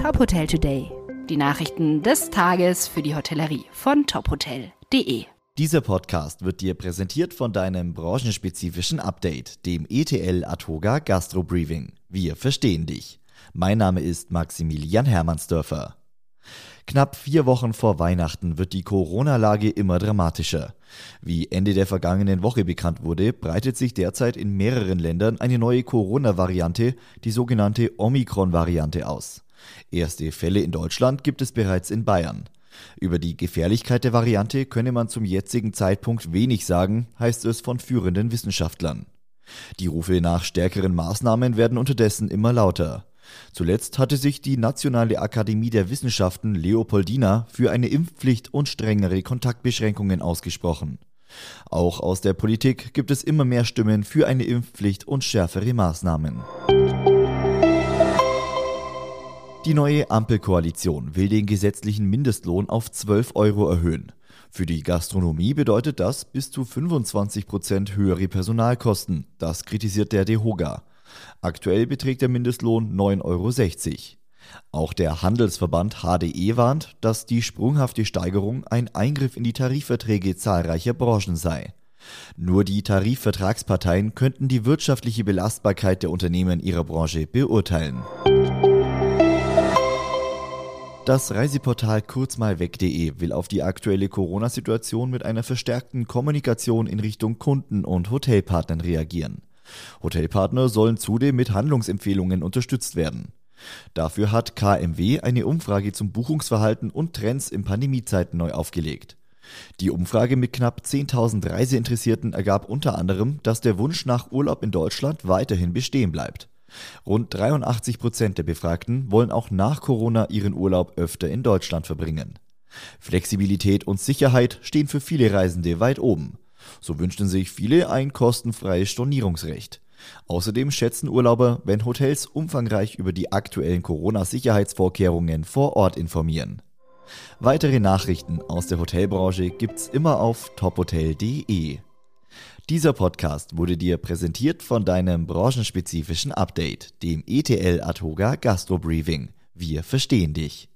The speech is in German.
Top Hotel Today. Die Nachrichten des Tages für die Hotellerie von tophotel.de. Dieser Podcast wird dir präsentiert von deinem branchenspezifischen Update, dem ETL Atoga Gastro Briefing. Wir verstehen dich. Mein Name ist Maximilian Hermannsdörfer. Knapp vier Wochen vor Weihnachten wird die Corona-Lage immer dramatischer. Wie Ende der vergangenen Woche bekannt wurde, breitet sich derzeit in mehreren Ländern eine neue Corona-Variante, die sogenannte Omikron-Variante, aus. Erste Fälle in Deutschland gibt es bereits in Bayern. Über die Gefährlichkeit der Variante könne man zum jetzigen Zeitpunkt wenig sagen, heißt es von führenden Wissenschaftlern. Die Rufe nach stärkeren Maßnahmen werden unterdessen immer lauter. Zuletzt hatte sich die Nationale Akademie der Wissenschaften Leopoldina für eine Impfpflicht und strengere Kontaktbeschränkungen ausgesprochen. Auch aus der Politik gibt es immer mehr Stimmen für eine Impfpflicht und schärfere Maßnahmen. Die neue Ampelkoalition will den gesetzlichen Mindestlohn auf 12 Euro erhöhen. Für die Gastronomie bedeutet das bis zu 25 Prozent höhere Personalkosten. Das kritisiert der DEHOGA. Aktuell beträgt der Mindestlohn 9,60 Euro. Auch der Handelsverband HDE warnt, dass die sprunghafte Steigerung ein Eingriff in die Tarifverträge zahlreicher Branchen sei. Nur die Tarifvertragsparteien könnten die wirtschaftliche Belastbarkeit der Unternehmen ihrer Branche beurteilen. Das Reiseportal kurzmalweg.de will auf die aktuelle Corona-Situation mit einer verstärkten Kommunikation in Richtung Kunden und Hotelpartnern reagieren. Hotelpartner sollen zudem mit Handlungsempfehlungen unterstützt werden. Dafür hat KMW eine Umfrage zum Buchungsverhalten und Trends in Pandemiezeiten neu aufgelegt. Die Umfrage mit knapp 10.000 Reiseinteressierten ergab unter anderem, dass der Wunsch nach Urlaub in Deutschland weiterhin bestehen bleibt. Rund 83 Prozent der Befragten wollen auch nach Corona ihren Urlaub öfter in Deutschland verbringen. Flexibilität und Sicherheit stehen für viele Reisende weit oben. So wünschten sich viele ein kostenfreies Stornierungsrecht. Außerdem schätzen Urlauber, wenn Hotels umfangreich über die aktuellen Corona-Sicherheitsvorkehrungen vor Ort informieren. Weitere Nachrichten aus der Hotelbranche gibt's immer auf tophotel.de. Dieser Podcast wurde dir präsentiert von deinem branchenspezifischen Update, dem ETL Atoga Gastro Briefing. Wir verstehen dich.